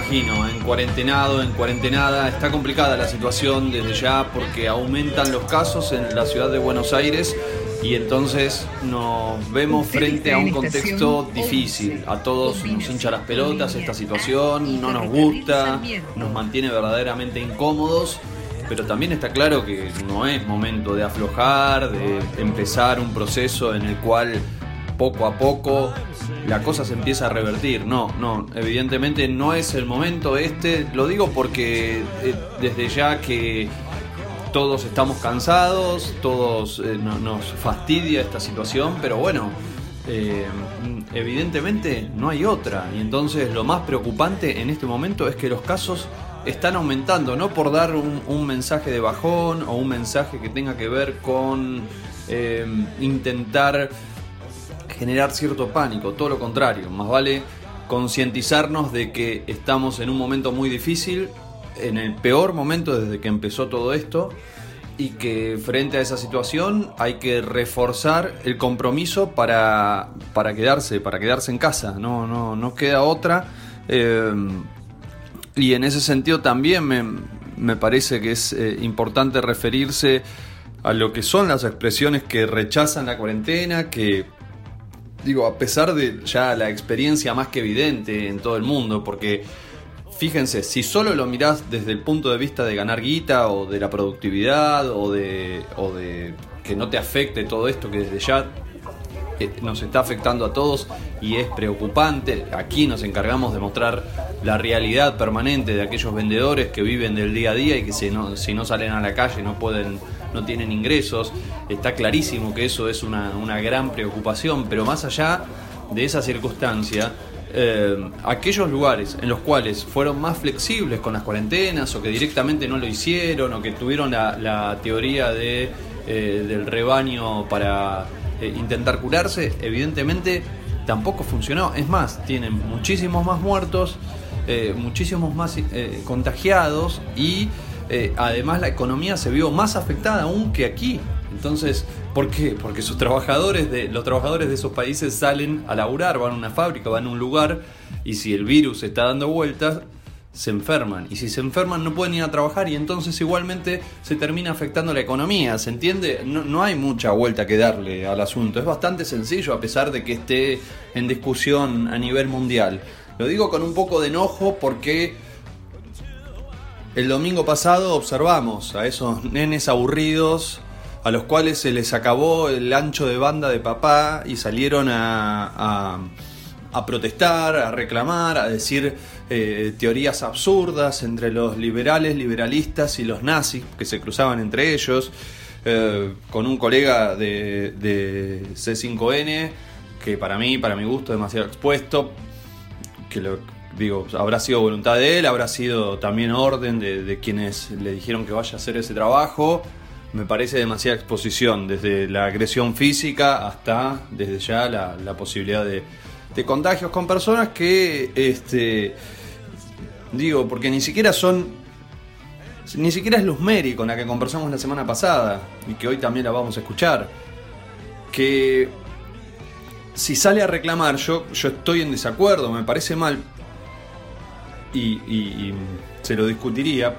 imagino, en cuarentenado, en cuarentenada. Está complicada la situación desde ya porque aumentan los casos en la ciudad de Buenos Aires y entonces nos vemos frente a un contexto difícil. A todos nos hincha las pelotas esta situación, no nos gusta, nos mantiene verdaderamente incómodos pero también está claro que no es momento de aflojar, de empezar un proceso en el cual poco a poco la cosa se empieza a revertir. No, no, evidentemente no es el momento este. Lo digo porque eh, desde ya que todos estamos cansados, todos eh, nos fastidia esta situación, pero bueno, eh, evidentemente no hay otra. Y entonces lo más preocupante en este momento es que los casos están aumentando, no por dar un, mensaje de bajón o un mensaje que tenga que ver con intentar generar cierto pánico, todo lo contrario, más vale concientizarnos de que estamos en un momento muy difícil, en el peor momento desde que empezó todo esto, y que frente a esa situación hay que reforzar el compromiso para, para quedarse, para quedarse en casa, no, no, no queda otra. Eh, y en ese sentido también me, parece que es eh, importante referirse a lo que son las expresiones que rechazan la cuarentena, que digo, a pesar de ya la experiencia más que evidente en todo el mundo, porque fíjense, si solo lo mirás desde el punto de vista de ganar guita o de la productividad o de, o de que no te afecte todo esto que desde ya nos está afectando a todos y es preocupante. Aquí nos encargamos de mostrar la realidad permanente de aquellos vendedores que viven del día a día y que si no, si no salen a la calle no pueden, no tienen ingresos. Está clarísimo que eso es una, gran preocupación, pero más allá de esa circunstancia, eh, aquellos lugares en los cuales fueron más flexibles con las cuarentenas o que directamente no lo hicieron o que tuvieron la, teoría de, eh, del rebaño para eh, intentar curarse, evidentemente tampoco funcionó. Es más, tienen muchísimos más muertos, muchísimos más contagiados y además la economía se vio más afectada aún que aquí. Entonces, ¿por qué? Porque sus trabajadores de, los trabajadores de esos países salen a laburar, van a una fábrica, van a un lugar y si el virus está dando vueltas, se enferman. Y si se enferman no pueden ir a trabajar y entonces igualmente se termina afectando la economía. ¿Se entiende? No, hay mucha vuelta que darle al asunto. Es bastante sencillo a pesar de que esté en discusión a nivel mundial. Lo digo con un poco de enojo porque el domingo pasado observamos a esos nenes aburridos a los cuales se les acabó el ancho de banda de papá y salieron a a protestar, a reclamar, a decir eh, teorías absurdas entre los liberales, liberalistas y los nazis que se cruzaban entre ellos, eh, con un colega de, C5N que para mí, para mi gusto, demasiado expuesto, que lo digo, habrá sido voluntad de él, habrá sido también orden de, quienes le dijeron que vaya a hacer ese trabajo. Me parece demasiada exposición, desde la agresión física hasta desde ya la posibilidad de, contagios con personas que, este, digo, porque ni siquiera son, ni siquiera es Luz Mary con la que conversamos la semana pasada y que hoy también la vamos a escuchar, que si sale a reclamar, yo, yo estoy en desacuerdo, me parece mal y se lo discutiría,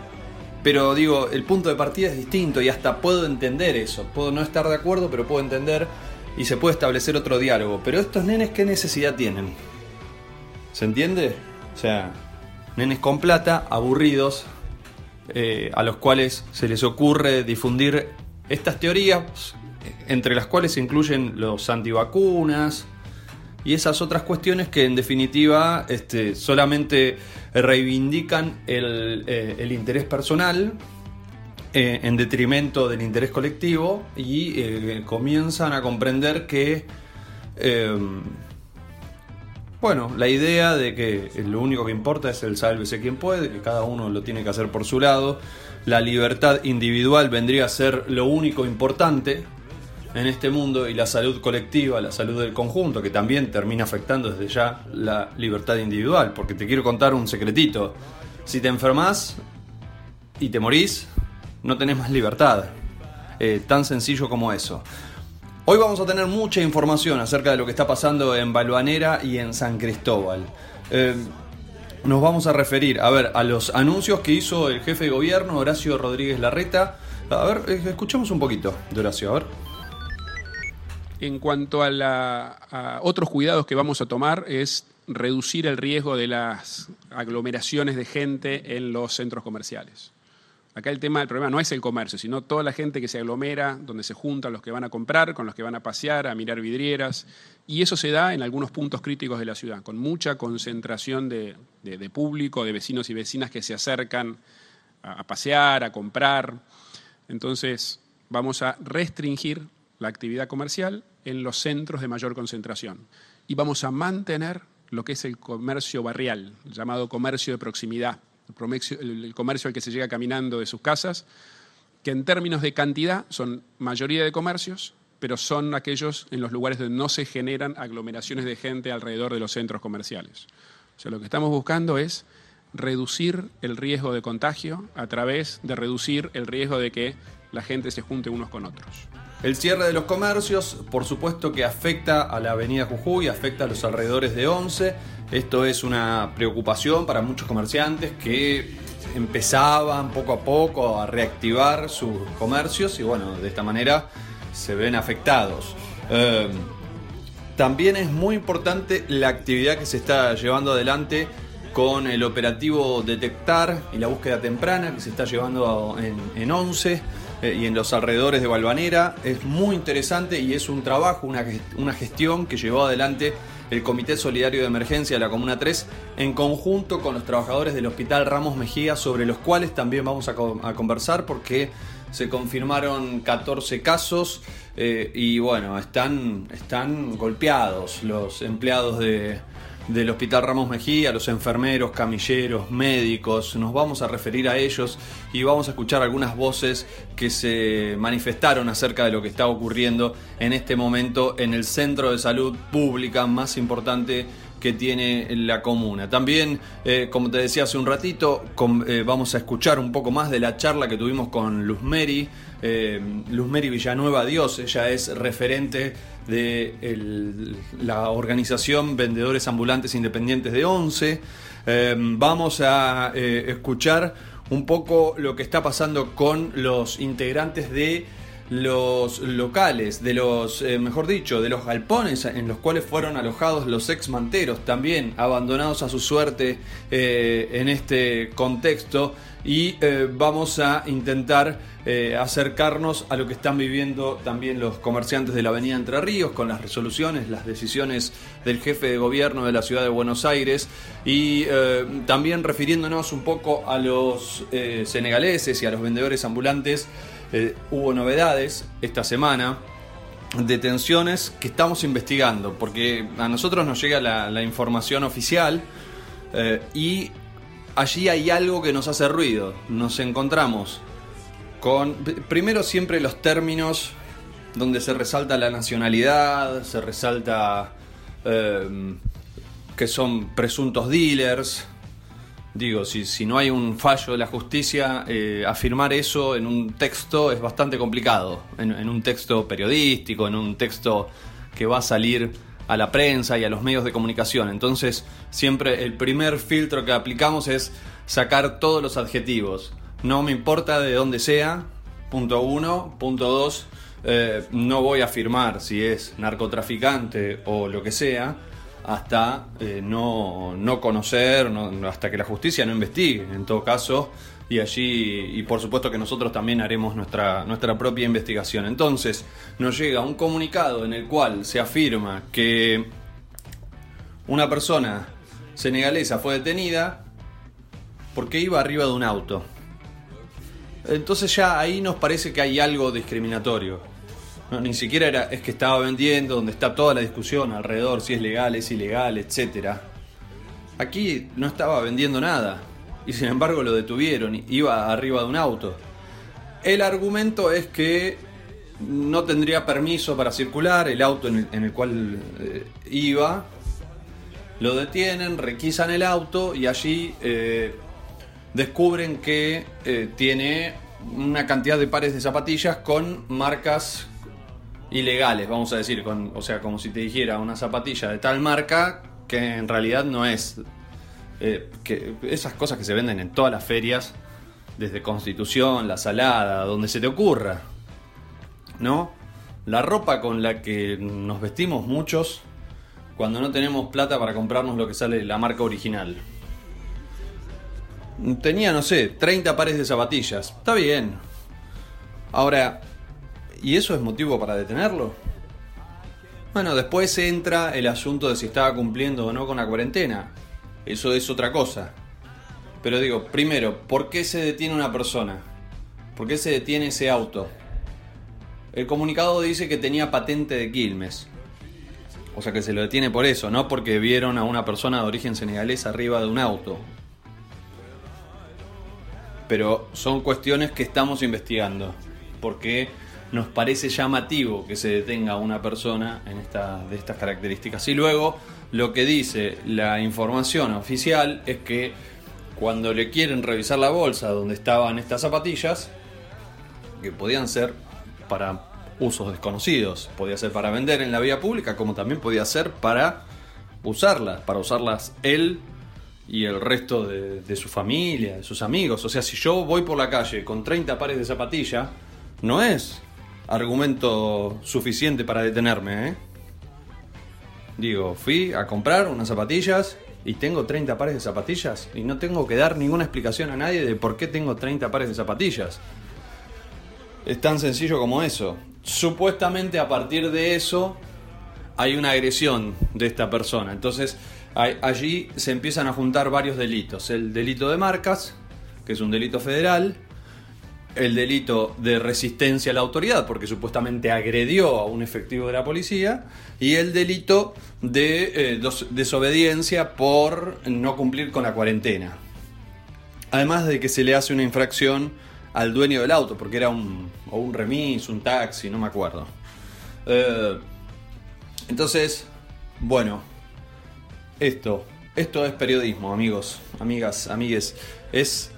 pero digo, el punto de partida es distinto y hasta puedo entender eso, puedo no estar de acuerdo, pero puedo entender y se puede establecer otro diálogo. Pero estos nenes, ¿qué necesidad tienen? ¿Se entiende? O sea, nenes con plata, aburridos, eh, a los cuales se les ocurre difundir estas teorías, entre las cuales se incluyen los antivacunas y esas otras cuestiones que en definitiva este, solamente reivindican el, eh, interés personal eh, en detrimento del interés colectivo y eh, comienzan a comprender que, eh, bueno, la idea de que lo único que importa es el sálvese quien puede, que cada uno lo tiene que hacer por su lado, la libertad individual vendría a ser lo único importante en este mundo y la salud colectiva, la salud del conjunto, que también termina afectando desde ya la libertad individual, porque te quiero contar un secretito. Si te enfermas y te morís, no tenés más libertad. Eh, tan sencillo como eso. Hoy vamos a tener mucha información acerca de lo que está pasando en Balvanera y en San Cristóbal. Eh, nos vamos a referir, a ver, a los anuncios que hizo el jefe de gobierno, Horacio Rodríguez Larreta. A ver, eh, escuchemos un poquito de Horacio, a ver. En cuanto a, otros cuidados que vamos a tomar es reducir el riesgo de las aglomeraciones de gente en los centros comerciales. Acá el tema, el problema no es el comercio, sino toda la gente que se aglomera, donde se juntan los que van a comprar, con los que van a pasear, a mirar vidrieras. Y eso se da en algunos puntos críticos de la ciudad, con mucha concentración de, público, de vecinos y vecinas que se acercan a, pasear, a comprar. Entonces, vamos a restringir la actividad comercial en los centros de mayor concentración. Y vamos a mantener lo que es el comercio barrial, llamado comercio de proximidad el comercio al que se llega caminando de sus casas, que en términos de cantidad son mayoría de comercios, pero son aquellos en los lugares donde no se generan aglomeraciones de gente alrededor de los centros comerciales. O sea, lo que estamos buscando es reducir el riesgo de contagio a través de reducir el riesgo de que la gente se junte unos con otros. El cierre de los comercios, por supuesto que afecta a la avenida Jujuy, afecta a los alrededores de Once. Esto es una preocupación para muchos comerciantes que empezaban poco a poco a reactivar sus comercios y bueno, de esta manera se ven afectados. Em, también es muy importante la actividad que se está llevando adelante con el operativo Detectar y la búsqueda temprana que se está llevando en, en 11 eh, y en los alrededores de Balvanera. Es muy interesante y es un trabajo, una, gestión que llevó adelante el Comité Solidario de Emergencia de la Comuna 3 en conjunto con los trabajadores del Hospital Ramos Mejía, sobre los cuales también vamos a, conversar porque se confirmaron 14 casos eh, y bueno, están, están golpeados los empleados de, del Hospital Ramos Mejía, los enfermeros, camilleros, médicos, nos vamos a referir a ellos y vamos a escuchar algunas voces que se manifestaron acerca de lo que está ocurriendo en este momento en el centro de salud pública más importante que tiene la comuna. También, eh, como te decía hace un ratito, eh, vamos a escuchar un poco más de la charla que tuvimos con Luz Mary, eh, Luz Mary Villanueva Dios, ella es referente de la organización Vendedores Ambulantes Independientes de ONCE. Eh, vamos a eh, escuchar un poco lo que está pasando con los integrantes de los locales, de los, eh, mejor dicho, de los galpones en los cuales fueron alojados los ex manteros, también abandonados a su suerte en este contexto. Y vamos a intentar eh, acercarnos a lo que están viviendo también los comerciantes de la Avenida Entre Ríos con las resoluciones, las decisiones del jefe de gobierno de la ciudad de Buenos Aires y eh, también refiriéndonos un poco a los eh, senegaleses y a los vendedores ambulantes. Hubo novedades esta semana detenciones que estamos investigando, porque a nosotros nos llega la, información oficial y allí hay algo que nos hace ruido. Nos encontramos con primero siempre los términos donde se resalta la nacionalidad, se resalta em, que son presuntos dealers. Digo, si, si, no hay un fallo de la justicia, eh, afirmar eso en un texto es bastante complicado. En, un texto periodístico, en un texto que va a salir a la prensa y a los medios de comunicación. Entonces, siempre el primer filtro que aplicamos es sacar todos los adjetivos. No me importa de dónde sea, punto uno. Punto dos, eh, no voy a afirmar si es narcotraficante o lo que sea hasta eh, no, conocer, hasta que la justicia no investigue, en todo caso, y allí, y por supuesto que nosotros también haremos nuestra, nuestra propia investigación. Entonces, nos llega un comunicado en el cual se afirma que una persona senegalesa fue detenida porque iba arriba de un auto. Entonces ya ahí nos parece que hay algo discriminatorio. Ni siquiera era, es que estaba vendiendo, donde está toda la discusión alrededor, si es legal, es ilegal, etc. Aquí no estaba vendiendo nada. Y sin embargo lo detuvieron, iba arriba de un auto. El argumento es que no tendría permiso para circular, el auto en el, cual eh, iba, lo detienen, requisan el auto y allí eh, descubren que eh, tiene una cantidad de pares de zapatillas con marcas ilegales, vamos a decir, con, o sea, como si te dijera una zapatilla de tal marca que en realidad no es. Eh, que esas cosas que se venden en todas las ferias, desde Constitución, La Salada, donde se te ocurra, ¿no? La ropa con la que nos vestimos muchos cuando no tenemos plata para comprarnos lo que sale la marca original. Tenía, no sé, 30 pares de zapatillas. Está bien. Ahora, ¿y eso es motivo para detenerlo? Bueno, después entra el asunto de si estaba cumpliendo o no con la cuarentena. Eso es otra cosa. Pero digo, primero, ¿por qué se detiene una persona? ¿Por qué se detiene ese auto? El comunicado dice que tenía patente de Quilmes. O sea que se lo detiene por eso, no porque vieron a una persona de origen senegalés arriba de un auto. Pero son cuestiones que estamos investigando. Porque nos parece llamativo que se detenga una persona en esta, de estas características. Y luego lo que dice la información oficial es que cuando le quieren revisar la bolsa donde estaban estas zapatillas, que podían ser para usos desconocidos, podía ser para vender en la vía pública, como también podía ser para usarlas, para usarlas él y el resto de, de su familia, de sus amigos. O sea, si yo voy por la calle con 30 pares de zapatillas, no es argumento suficiente para detenerme, ¿eh? Digo, fui a comprar unas zapatillas y tengo 30 pares de zapatillas y no tengo que dar ninguna explicación a nadie de por qué tengo 30 pares de zapatillas. Es tan sencillo como eso. Supuestamente a partir de eso hay una agresión de esta persona. Entonces allí se empiezan a juntar varios delitos. El delito de marcas, que es un delito federal, el delito de resistencia a la autoridad, porque supuestamente agredió a un efectivo de la policía, y el delito de eh, desobediencia por no cumplir con la cuarentena. Además de que se le hace una infracción al dueño del auto, porque era un, o un remis, un taxi, no me acuerdo. Eh, entonces, bueno, esto, esto es periodismo, amigos, amigas, amigues. Es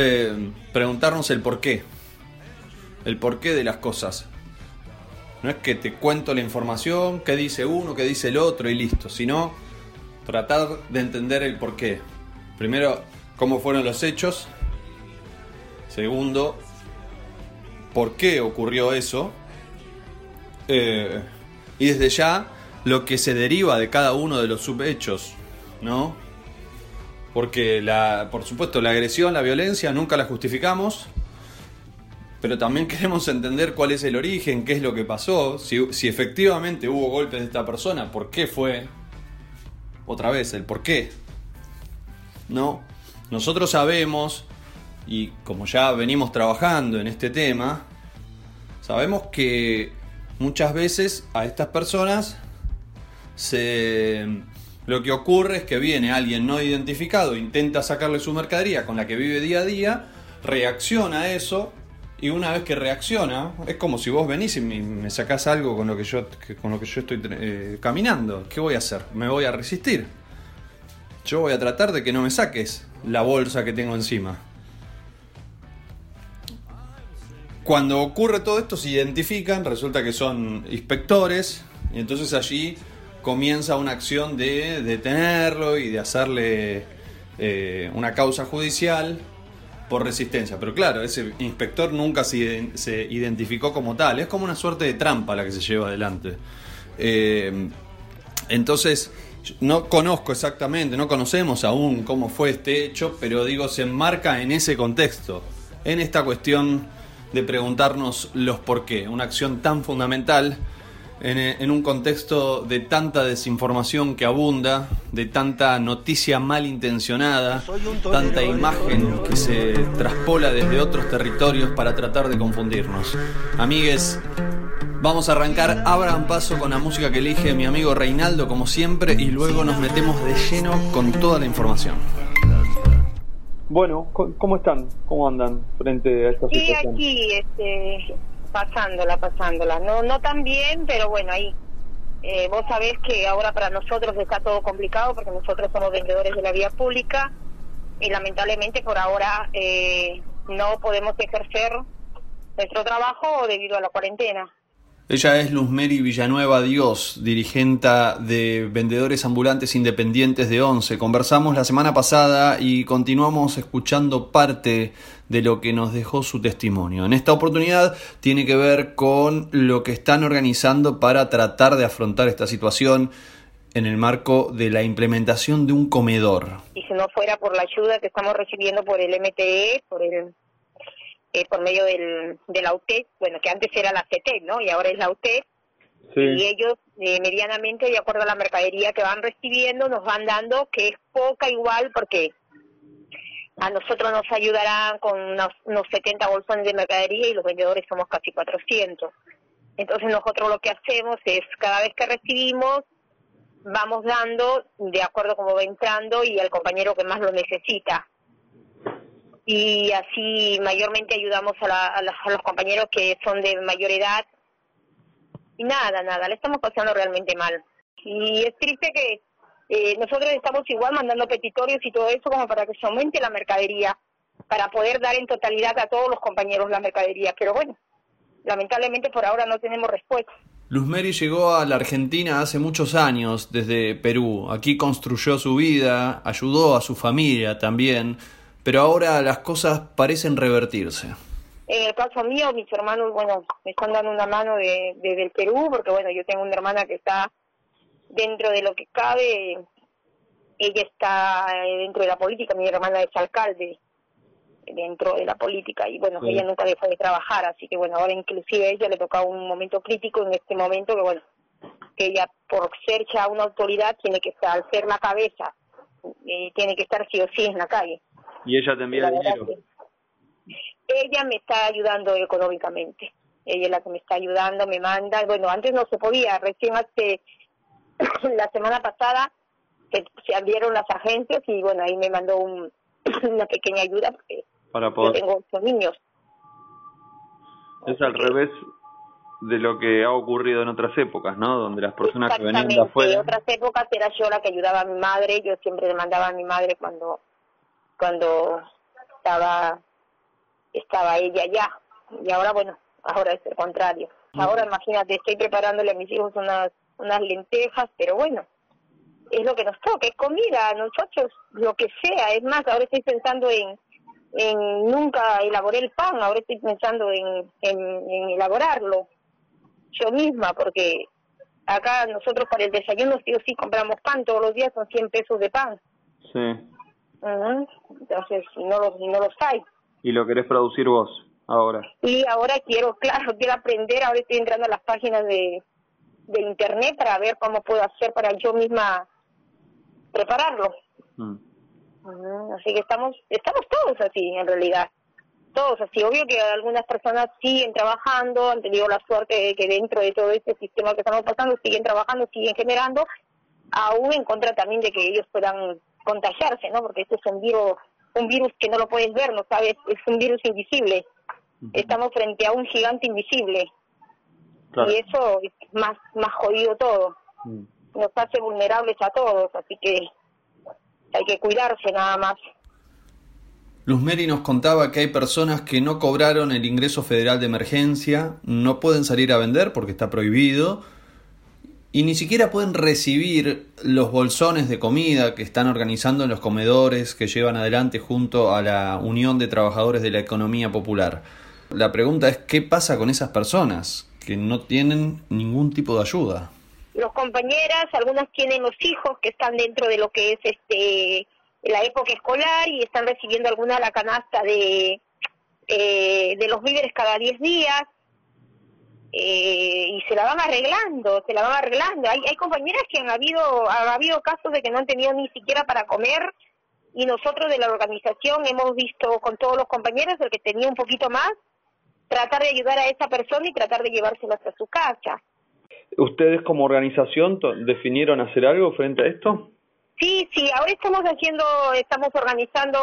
eh, preguntarnos el por qué. El porqué de las cosas. No es que te cuento la información, qué dice uno, qué dice el otro y listo, sino tratar de entender el porqué. Primero, cómo fueron los hechos. Segundo, por qué ocurrió eso. Eh, y desde ya, lo que se deriva de cada uno de los subhechos, ¿no? Porque, la, por supuesto, la agresión, la violencia, nunca la justificamos, pero también queremos entender cuál es el origen, qué es lo que pasó, si, si efectivamente hubo golpes de esta persona, por qué fue. Otra vez, el por qué. ¿No? Nosotros sabemos, y como ya venimos trabajando en este tema, sabemos que muchas veces a estas personas se lo que ocurre es que viene alguien no identificado, intenta sacarle su mercadería con la que vive día a día, reacciona a eso y una vez que reacciona, es como si vos venís y me, sacás algo con lo que yo, con lo que yo estoy eh, caminando. ¿Qué voy a hacer? Me voy a resistir. Yo voy a tratar de que no me saques la bolsa que tengo encima. Cuando ocurre todo esto se identifican, resulta que son inspectores y entonces allí comienza una acción de detenerlo y de hacerle eh, una causa judicial por resistencia. Pero claro, ese inspector nunca se, identificó como tal. Es como una suerte de trampa la que se lleva adelante. Eh, entonces, no conozco exactamente, no conocemos aún cómo fue este hecho, pero digo, se enmarca en ese contexto, en esta cuestión de preguntarnos los por qué. Una acción tan fundamental en, un contexto de tanta desinformación que abunda, de tanta noticia malintencionada, tanta imagen que se traspola desde otros territorios para tratar de confundirnos. Amigues, vamos a arrancar, abran paso con la música que elige mi amigo Reinaldo como siempre y luego nos metemos de lleno con toda la información. Bueno, ¿cómo están? ¿Cómo andan frente a esta situación? aquí, este, pasándola, pasándola. No, no tan bien, pero bueno, ahí. Eh, vos sabés que ahora para nosotros está todo complicado porque nosotros somos vendedores de la vía pública y lamentablemente por ahora eh, no podemos ejercer nuestro trabajo debido a la cuarentena. Ella es Luzmeri Villanueva Dios, dirigenta de Vendedores Ambulantes Independientes de ONCE. Conversamos la semana pasada y continuamos escuchando parte de lo que nos dejó su testimonio. En esta oportunidad tiene que ver con lo que están organizando para tratar de afrontar esta situación en el marco de la implementación de un comedor. Y si no fuera por la ayuda que estamos recibiendo por el MTE, por el eh, por medio del, de la UTED, bueno, que antes era la CT, ¿no? Y ahora es la UTED. Y ellos, eh, medianamente, de acuerdo a la mercadería que van recibiendo, nos van dando, que es poca igual, porque a nosotros nos ayudarán con unos, unos 70 bolsones de mercadería y los vendedores somos casi 400. Entonces nosotros lo que hacemos es, cada vez que recibimos, vamos dando de acuerdo como va entrando y al compañero que más lo necesita y así mayormente ayudamos a, los compañeros que son de mayor edad y nada, nada, le estamos pasando realmente mal. Y es triste que eh, nosotros estamos igual mandando petitorios y todo eso como para que se aumente la mercadería, para poder dar en totalidad a todos los compañeros la mercadería, pero bueno, lamentablemente por ahora no tenemos respuesta. Luz Mary llegó a la Argentina hace muchos años desde Perú. Aquí construyó su vida, ayudó a su familia también pero ahora las cosas parecen revertirse. En el caso mío, mis hermanos, bueno, me están dando una mano de, desde el Perú, porque bueno, yo tengo una hermana que está dentro de lo que cabe, ella está dentro de la política, mi hermana es alcalde dentro de la política y bueno, ella nunca dejó de trabajar, así que bueno, ahora inclusive a ella le toca un momento crítico en este momento que bueno, que ella por ser ya una autoridad tiene que estar, ser la cabeza, eh, tiene que estar sí o sí en la calle. ¿Y ella te envía dinero? Ella me está ayudando económicamente. Ella es la que me está ayudando, me manda. Bueno, antes no se podía. Recién hace la semana pasada se, se abrieron las agencias y bueno, ahí me mandó un, una pequeña ayuda porque Para poder... yo tengo ocho niños. Es al revés de lo que ha ocurrido en otras épocas, ¿no? Donde las personas que venían de afuera... En otras épocas era yo la que ayudaba a mi madre, yo siempre le mandaba a mi madre cuando cuando estaba estaba ella ya. Y ahora bueno ahora es el contrario. Ahora imagínate estoy preparándole a mis hijos unas unas lentejas pero bueno es lo que nos toca es comida nosotros lo que sea. Es más ahora estoy pensando en en nunca elaboré el pan ahora estoy pensando en, en, elaborarlo yo misma porque acá nosotros para el desayuno sí o sí compramos pan todos los días son 100 pesos de pan. Sí entonces, no los, no los hay. ¿Y lo querés producir vos ahora? Y ahora quiero, claro, quiero aprender. Ahora estoy entrando a las páginas de, de internet para ver cómo puedo hacer para yo misma prepararlo. Mm. Así que estamos, estamos todos así, en realidad. Todos así. Obvio que algunas personas siguen trabajando, han tenido la suerte de que dentro de todo este sistema que estamos pasando siguen trabajando, siguen generando, aún en contra también de que ellos puedan contagiarse, ¿no? Porque este es un virus, un virus que no lo puedes ver, ¿no sabes? Es un virus invisible. Estamos frente a un gigante invisible. Y eso es más, más jodido todo. Mm. Nos hace vulnerables a todos, así que hay que cuidarse nada más. Luz Mary nos contaba que hay personas que no cobraron el ingreso federal de emergencia, no pueden salir a vender porque está prohibido, y ni siquiera pueden recibir los bolsones de comida que están organizando en los comedores que llevan adelante junto a la Unión de Trabajadores de la Economía Popular. La pregunta es, ¿qué pasa con esas personas que no tienen ningún tipo de ayuda? Los compañeras, algunas tienen los hijos que están dentro de lo que es este la época escolar y están recibiendo alguna la canasta de, eh, de los víveres cada 10 días eh, y se la van arreglando, se la van arreglando. Hay, hay compañeras que han habido, ha habido casos de que no han tenido ni siquiera para comer y nosotros de la organización hemos visto con todos los compañeros, el que tenía un poquito más, tratar de ayudar a esa persona y tratar de llevárselo hasta su casa. ¿Ustedes como organización definieron hacer algo frente a esto? Sí, sí, ahora estamos haciendo, estamos organizando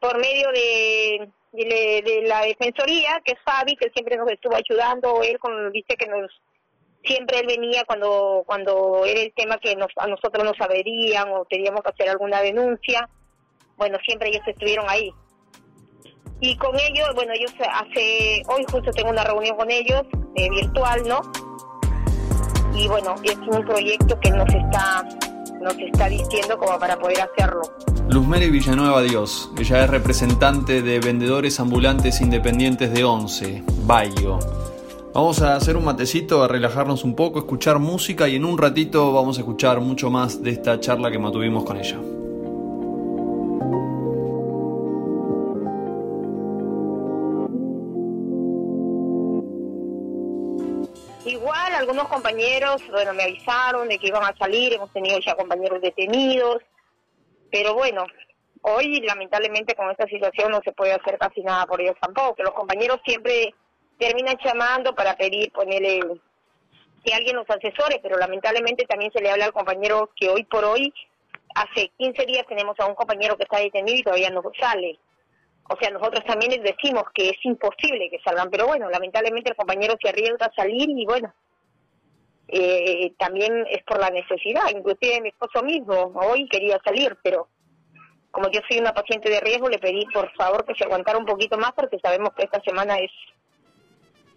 por medio de de, la defensoría, que es Fabi, que siempre nos estuvo ayudando, él con, dice que nos siempre él venía cuando cuando era el tema que nos, a nosotros nos averían o teníamos que hacer alguna denuncia, bueno, siempre ellos estuvieron ahí. Y con ellos, bueno, ellos hace, hoy justo tengo una reunión con ellos, eh, virtual, ¿no? y bueno, es un proyecto que nos está, nos está diciendo como para poder hacerlo. Luzmeri Villanueva Dios, ella es representante de vendedores ambulantes independientes de Once, Bayo. Vamos a hacer un matecito, a relajarnos un poco, escuchar música y en un ratito vamos a escuchar mucho más de esta charla que mantuvimos con ella. Compañeros, bueno, me avisaron de que iban a salir, hemos tenido ya compañeros detenidos, pero bueno, hoy lamentablemente con esta situación no se puede hacer casi nada por ellos tampoco, que los compañeros siempre terminan llamando para pedir, ponerle que alguien los asesore, pero lamentablemente también se le habla al compañero que hoy por hoy, hace 15 días tenemos a un compañero que está detenido y todavía no sale. O sea, nosotros también les decimos que es imposible que salgan, pero bueno, lamentablemente el compañero se arriesga a salir y bueno, eh, también es por la necesidad, inclusive mi esposo mismo hoy quería salir, pero como yo soy una paciente de riesgo, le pedí por favor que se aguantara un poquito más porque sabemos que esta semana es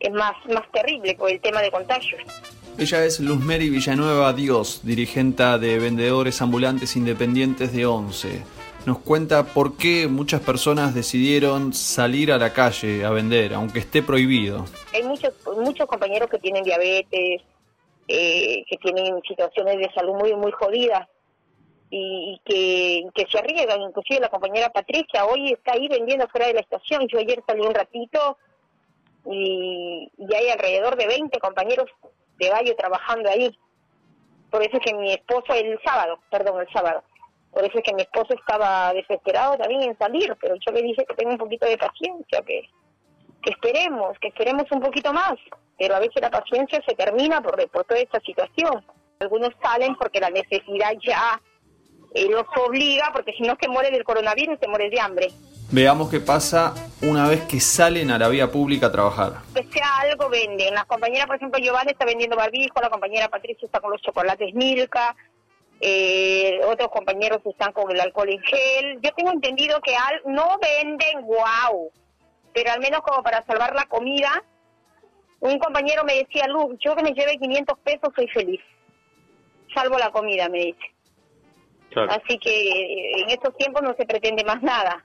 es más, más terrible por el tema de contagios. Ella es Luzmeri Villanueva Dios, dirigenta de vendedores ambulantes independientes de ONCE. Nos cuenta por qué muchas personas decidieron salir a la calle a vender, aunque esté prohibido. Hay muchos, muchos compañeros que tienen diabetes, eh, que tienen situaciones de salud muy, muy jodidas y, que, que se arriesgan. Inclusive la compañera Patricia hoy está ahí vendiendo fuera de la estación. Yo ayer salí un ratito y, hay alrededor de 20 compañeros de Bayo trabajando ahí. Por eso es que mi esposo, el sábado, perdón, el sábado, por eso es que mi esposo estaba desesperado también en salir, pero yo le dije que tenga un poquito de paciencia, que, que esperemos, que esperemos un poquito más, pero a veces la paciencia se termina por, por toda esta situación. Algunos salen porque la necesidad ya eh, los obliga, porque si no que muere del coronavirus, se muere de hambre. Veamos qué pasa una vez que salen a la vía pública a trabajar. Que sea algo venden. La compañera, por ejemplo, Giovanni está vendiendo barbijo, la compañera Patricia está con los chocolates Milka, eh, otros compañeros están con el alcohol en gel. Yo tengo entendido que al, no venden wow, pero al menos como para salvar la comida. Un compañero me decía, Luz, yo que me lleve 500 pesos soy feliz. Salvo la comida, me dice. Así que eh, en estos tiempos no se pretende más nada.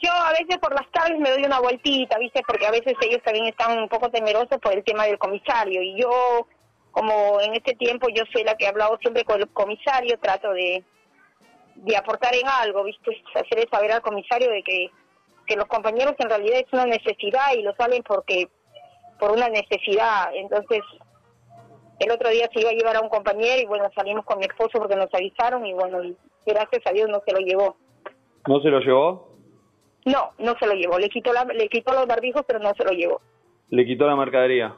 Yo a veces por las tardes me doy una vueltita, ¿viste? Porque a veces ellos también están un poco temerosos por el tema del comisario. Y yo, como en este tiempo yo soy la que he hablado siempre con el comisario, trato de, de aportar en algo, ¿viste? Hacerle saber al comisario de que, que los compañeros en realidad es una necesidad y lo salen porque por una necesidad. Entonces, el otro día se iba a llevar a un compañero y bueno, salimos con mi esposo porque nos avisaron y bueno, gracias a Dios no se lo llevó. ¿No se lo llevó? No, no se lo llevó. Le quitó, la, le quitó los barbijos, pero no se lo llevó. ¿Le quitó la mercadería?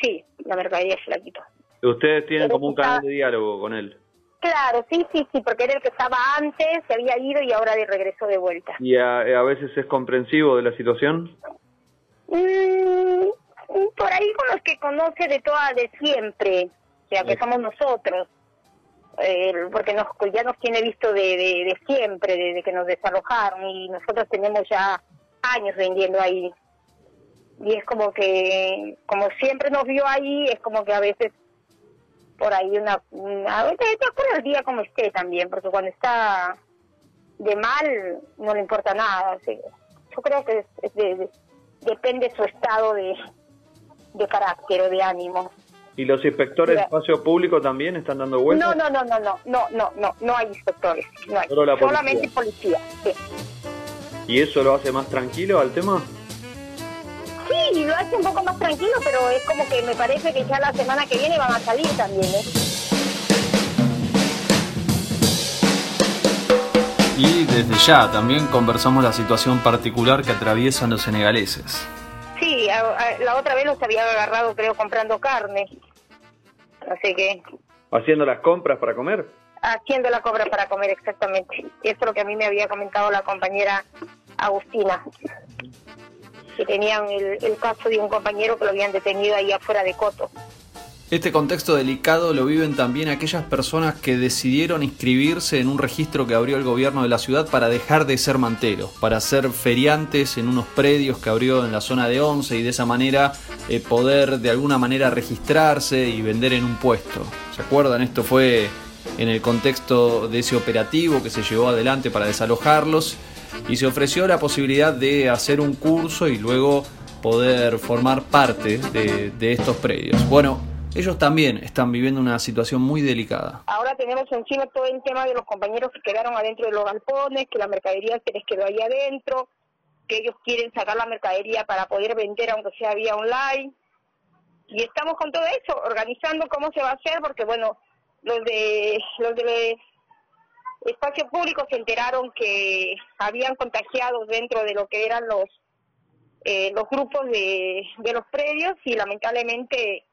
Sí, la mercadería se la quitó. ¿Ustedes tienen como un canal de diálogo con él? Claro, sí, sí, sí, porque era el que estaba antes, se había ido y ahora de regreso de vuelta. ¿Y a, veces es comprensivo de la situación? Mm, por ahí con los que conoce de toda, de siempre, o sea, que somos nosotros eh, porque nos, ya nos tiene visto de, de, siempre, desde que nos desalojaron y nosotros tenemos ya años vendiendo ahí. Y es como que, como siempre nos vio ahí, es como que a veces por ahí una, a veces por el día como esté también, porque cuando está de mal no le importa nada. yo creo que depende de su estado de, de carácter o de ánimo. ¿Y los inspectores de espacio público también están dando vueltas? No, no, no, no, no, no, no, no, no hay inspectores, no hay. Solo Solamente policía, sí. ¿Y eso lo hace más tranquilo al tema? Sí, lo hace un poco más tranquilo, pero es como que me parece que ya la semana que viene van a salir también, ¿eh? Y desde ya también conversamos la situación particular que atraviesan los senegaleses. Sí, la otra vez los había agarrado, creo, comprando carne. Así que... ¿Haciendo las compras para comer? Haciendo la compra para comer, exactamente. Eso es lo que a mí me había comentado la compañera Agustina. Que tenían el, caso de un compañero que lo habían detenido ahí afuera de Coto. Este contexto delicado lo viven también aquellas personas que decidieron inscribirse en un registro que abrió el gobierno de la ciudad para dejar de ser manteros, para ser feriantes en unos predios que abrió en la zona de Once y de esa manera eh, poder de alguna manera registrarse y vender en un puesto. ¿Se acuerdan? Esto fue en el contexto de ese operativo que se llevó adelante para desalojarlos y se ofreció la posibilidad de hacer un curso y luego poder formar parte de, de estos predios. Bueno, ellos también están viviendo una situación muy delicada. Ahora tenemos encima todo el tema de los compañeros que quedaron adentro de los galpones, que la mercadería se les quedó ahí adentro, que ellos quieren sacar la mercadería para poder vender aunque sea vía online. Y estamos con todo eso, organizando cómo se va a hacer, porque bueno, los de los de espacio público se enteraron que habían contagiados dentro de lo que eran los eh, los grupos de, de los predios y lamentablemente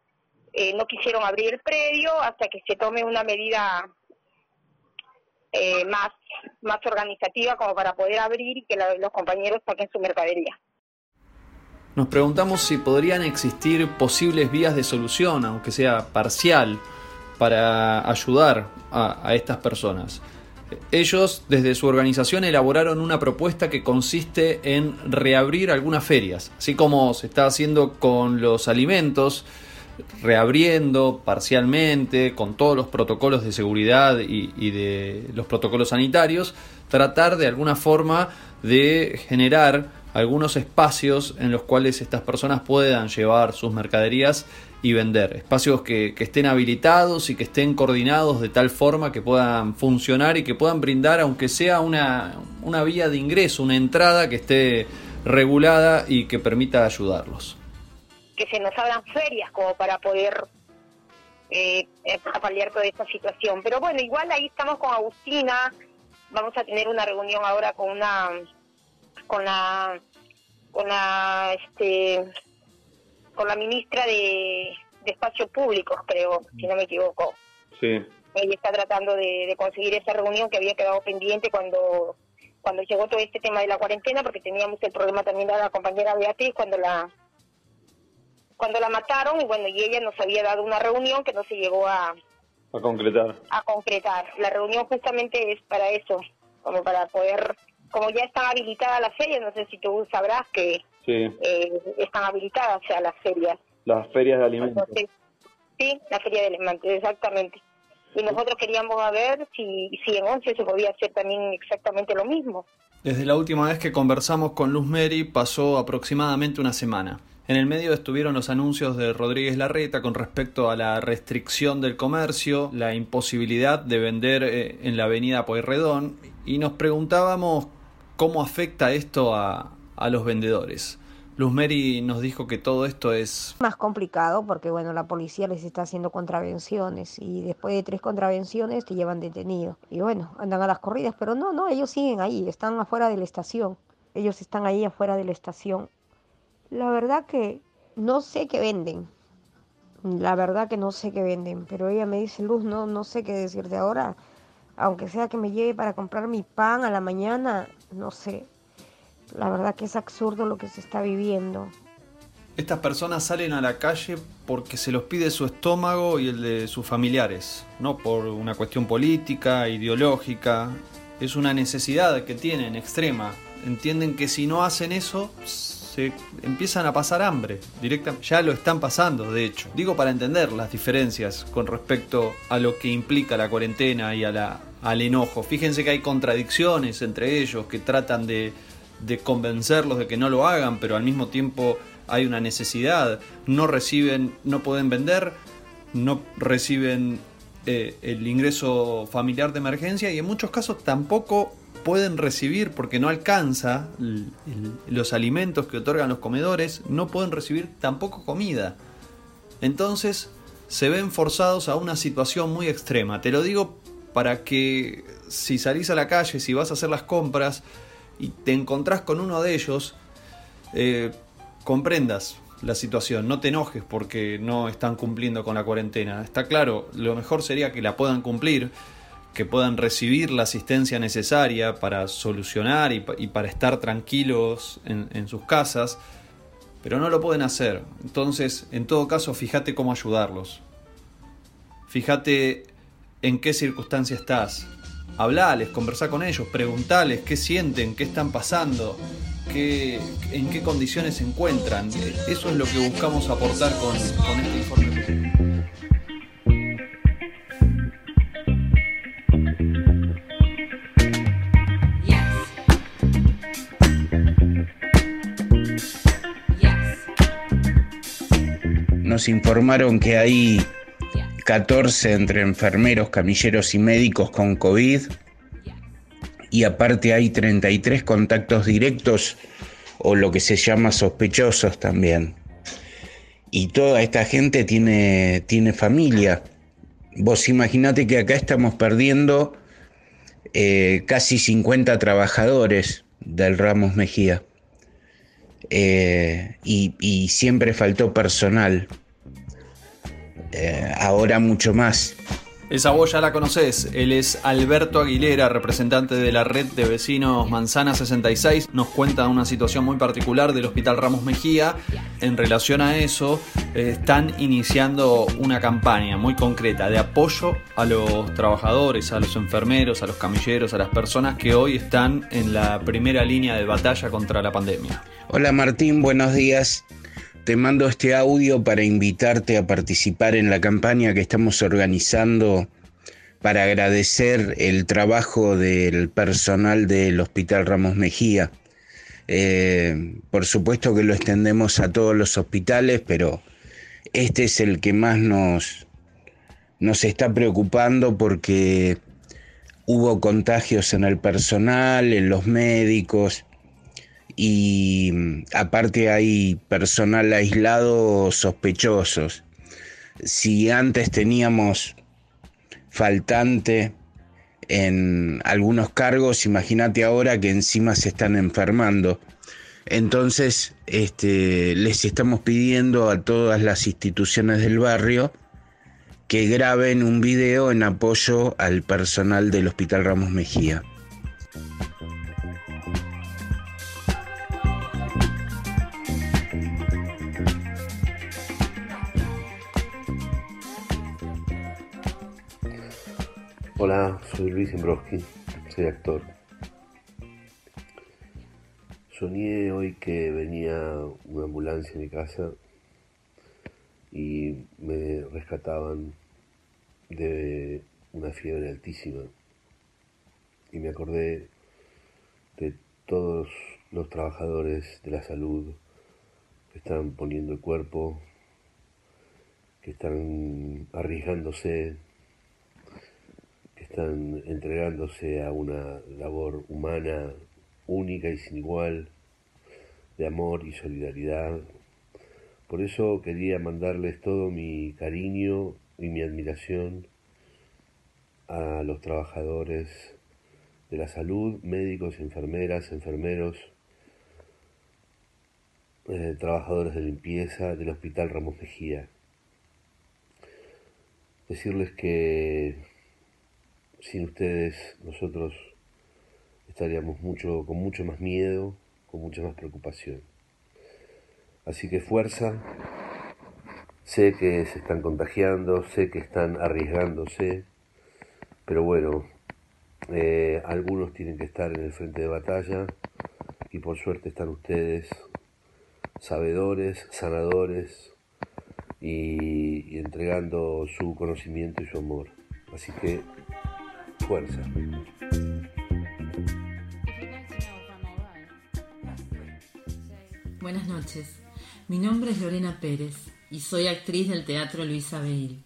eh, no quisieron abrir el predio hasta que se tome una medida eh, más, más organizativa como para poder abrir y que los compañeros saquen su mercadería. Nos preguntamos si podrían existir posibles vías de solución, aunque sea parcial, para ayudar a estas personas. Ellos desde su organización elaboraron una propuesta que consiste en reabrir algunas ferias, así como se está haciendo con los alimentos, reabriendo parcialmente con todos los protocolos de seguridad y, de los protocolos sanitarios, tratar de alguna forma de generar algunos espacios en los cuales estas personas puedan llevar sus mercaderías y vender. Espacios que, estén habilitados y que estén coordinados de tal forma que puedan funcionar y que puedan brindar, aunque sea una, una vía de ingreso, una entrada que esté regulada y que permita ayudarlos que se nos abran ferias como para poder eh, eh toda esta situación. Pero bueno, igual ahí estamos con Agustina, vamos a tener una reunión ahora con una, con la, con la, este, con la ministra de, de Espacios Públicos, creo, si no me equivoco. Sí. Ella está tratando de, de conseguir esa reunión que había quedado pendiente cuando cuando llegó todo este tema de la cuarentena, porque teníamos el problema también de la compañera Beatriz cuando la cuando la mataron y bueno, y ella nos había dado una reunión que no se llegó a, a concretar. A concretar. La reunión justamente es para eso, como para poder, como ya están habilitadas las ferias, no sé si tú sabrás que eh, están habilitadas o las ferias. Las ferias de alimentos. sí, la feria de alimentos, exactamente. Y nosotros queríamos ver si, si en once se podía hacer también exactamente lo mismo. Desde la última vez que conversamos con Luz Mary pasó aproximadamente una semana. En el medio estuvieron los anuncios de Rodríguez Larreta con respecto a la restricción del comercio, la imposibilidad de vender eh, en la avenida Pueyrredón y nos preguntábamos cómo afecta esto a, a los vendedores. Luz Mary nos dijo que todo esto es más complicado porque bueno, la policía les está haciendo contravenciones y después de tres contravenciones te llevan detenido. Y bueno, andan a las corridas, pero no, no, ellos siguen ahí, están afuera de la estación. Ellos están ahí afuera de la estación la verdad que no sé qué venden. La verdad que no sé qué venden. Pero ella me dice, Luz, no, no sé qué decirte ahora. Aunque sea que me lleve para comprar mi pan a la mañana, no sé. La verdad que es absurdo lo que se está viviendo. Estas personas salen a la calle porque se los pide su estómago y el de sus familiares, no por una cuestión política, ideológica. Es una necesidad que tienen extrema. Entienden que si no hacen eso, empiezan a pasar hambre. Directamente, ya lo están pasando, de hecho. Digo para entender las diferencias con respecto a lo que implica la cuarentena y a la, al enojo. Fíjense que hay contradicciones entre ellos que tratan de, de convencerlos de que no lo hagan, pero al mismo tiempo hay una necesidad. No reciben, no pueden vender, no reciben eh, el ingreso familiar de emergencia y en muchos casos tampoco pueden recibir, porque no alcanza los alimentos que otorgan los comedores, no pueden recibir tampoco comida. Entonces se ven forzados a una situación muy extrema. Te lo digo para que si salís a la calle, si vas a hacer las compras y te encontrás con uno de ellos, eh, comprendas la situación, no te enojes porque no están cumpliendo con la cuarentena. Está claro, lo mejor sería que la puedan cumplir que puedan recibir la asistencia necesaria para solucionar y, para estar tranquilos en, sus casas, pero no lo pueden hacer. Entonces, en todo caso, fíjate cómo ayudarlos. fíjate en qué circunstancia estás. Hablales, conversá con ellos, preguntales qué sienten, qué están pasando, qué, en qué condiciones se encuentran. Eso es lo que buscamos aportar con, con este informe. Nos informaron que hay 14 entre enfermeros, camilleros y médicos con COVID y aparte hay 33 contactos directos o lo que se llama sospechosos también. Y toda esta gente tiene, tiene familia. Vos imaginate que acá estamos perdiendo eh, casi 50 trabajadores del Ramos Mejía. Eh, y, siempre faltó personal. Eh, ahora mucho más. Esa voz ya la conoces, él es Alberto Aguilera, representante de la red de vecinos Manzana 66. Nos cuenta una situación muy particular del Hospital Ramos Mejía. En relación a eso, eh, están iniciando una campaña muy concreta de apoyo a los trabajadores, a los enfermeros, a los camilleros, a las personas que hoy están en la primera línea de batalla contra la pandemia. Hola Martín, buenos días. Te mando este audio para invitarte a participar en la campaña que estamos organizando para agradecer el trabajo del personal del Hospital Ramos Mejía. Eh, por supuesto que lo extendemos a todos los hospitales, pero este es el que más nos, nos está preocupando porque hubo contagios en el personal, en los médicos, y mm, aparte hay personal aislado sospechosos. Si antes teníamos faltante en algunos cargos, imagínate ahora que encima se están enfermando. Entonces, este, les estamos pidiendo a todas las instituciones del barrio que graben un video en apoyo al personal del Hospital Ramos Mejía. Hola, soy Luis Imbroski, soy actor. Soñé hoy que venía una ambulancia en mi casa y me rescataban de una fiebre altísima. Y me acordé de todos los trabajadores de la salud que están poniendo el cuerpo, que están arriesgándose están entregándose a una labor humana única y sin igual, de amor y solidaridad. Por eso quería mandarles todo mi cariño y mi admiración a los trabajadores de la salud, médicos, enfermeras, enfermeros, eh, trabajadores de limpieza del Hospital Ramos Mejía. Decirles que sin ustedes nosotros estaríamos mucho, con mucho más miedo, con mucha más preocupación. Así que fuerza, sé que se están contagiando, sé que están arriesgándose, pero bueno, eh, algunos tienen que estar en el frente de batalla y por suerte están ustedes, sabedores, sanadores y entregando su conocimiento y su amor. Así que Buenas noches. Mi nombre es Lorena Pérez y soy actriz del Teatro Luisa Beil.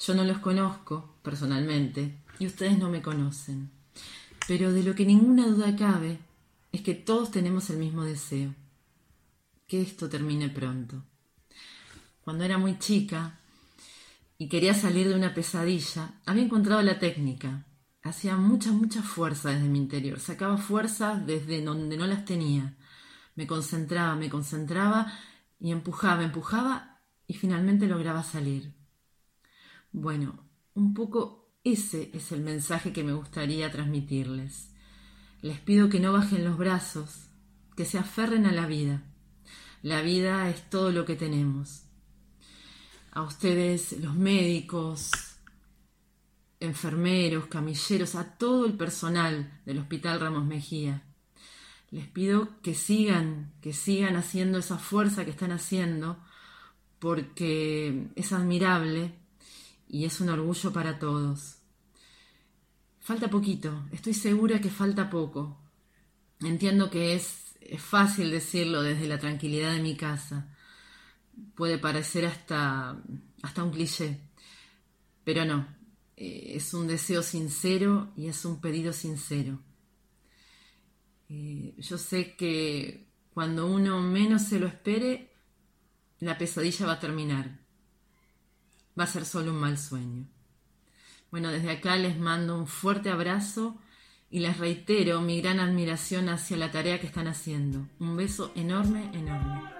Yo no los conozco personalmente y ustedes no me conocen, pero de lo que ninguna duda cabe es que todos tenemos el mismo deseo, que esto termine pronto. Cuando era muy chica, y quería salir de una pesadilla, había encontrado la técnica. Hacía mucha, mucha fuerza desde mi interior, sacaba fuerzas desde donde no las tenía. Me concentraba, me concentraba y empujaba, empujaba y finalmente lograba salir. Bueno, un poco ese es el mensaje que me gustaría transmitirles. Les pido que no bajen los brazos, que se aferren a la vida. La vida es todo lo que tenemos a ustedes, los médicos, enfermeros, camilleros, a todo el personal del Hospital Ramos Mejía. Les pido que sigan, que sigan haciendo esa fuerza que están haciendo, porque es admirable y es un orgullo para todos. Falta poquito, estoy segura que falta poco. Entiendo que es, es fácil decirlo desde la tranquilidad de mi casa. Puede parecer hasta, hasta un cliché, pero no, eh, es un deseo sincero y es un pedido sincero. Eh, yo sé que cuando uno menos se lo espere, la pesadilla va a terminar. Va a ser solo un mal sueño. Bueno, desde acá les mando un fuerte abrazo y les reitero mi gran admiración hacia la tarea que están haciendo. Un beso enorme, enorme.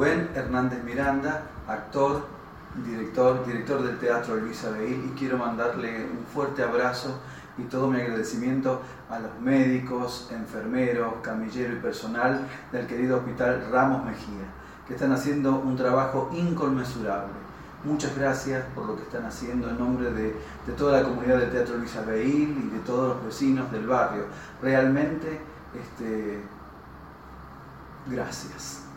Rubén Hernández Miranda, actor, director, director del Teatro Luisa Beil y quiero mandarle un fuerte abrazo y todo mi agradecimiento a los médicos, enfermeros, camilleros y personal del querido Hospital Ramos Mejía, que están haciendo un trabajo inconmensurable. Muchas gracias por lo que están haciendo en nombre de, de toda la comunidad del Teatro Luisa Beil y de todos los vecinos del barrio. Realmente, este, gracias.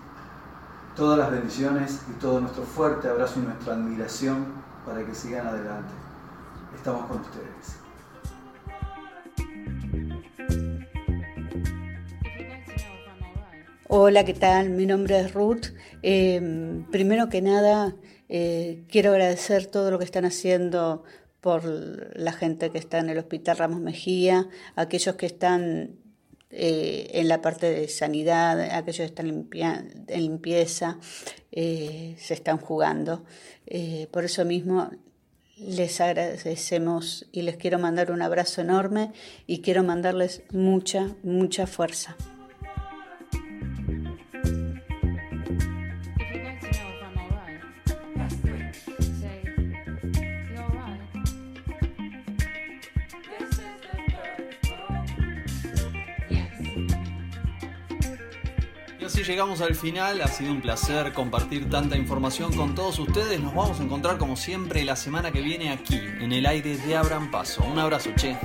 Todas las bendiciones y todo nuestro fuerte abrazo y nuestra admiración para que sigan adelante. Estamos con ustedes. Hola, ¿qué tal? Mi nombre es Ruth. Eh, primero que nada, eh, quiero agradecer todo lo que están haciendo por la gente que está en el Hospital Ramos Mejía, aquellos que están eh, en la parte de sanidad, aquellos que están en limpieza, se están jugando. por eso mismo les agradecemos y les quiero mandar un abrazo enorme y quiero mandarles mucha, mucha fuerza. Llegamos al final, ha sido un placer compartir tanta información con todos ustedes. Nos vamos a encontrar como siempre la semana que viene aquí, en el aire de Abran Paso. Un abrazo, che.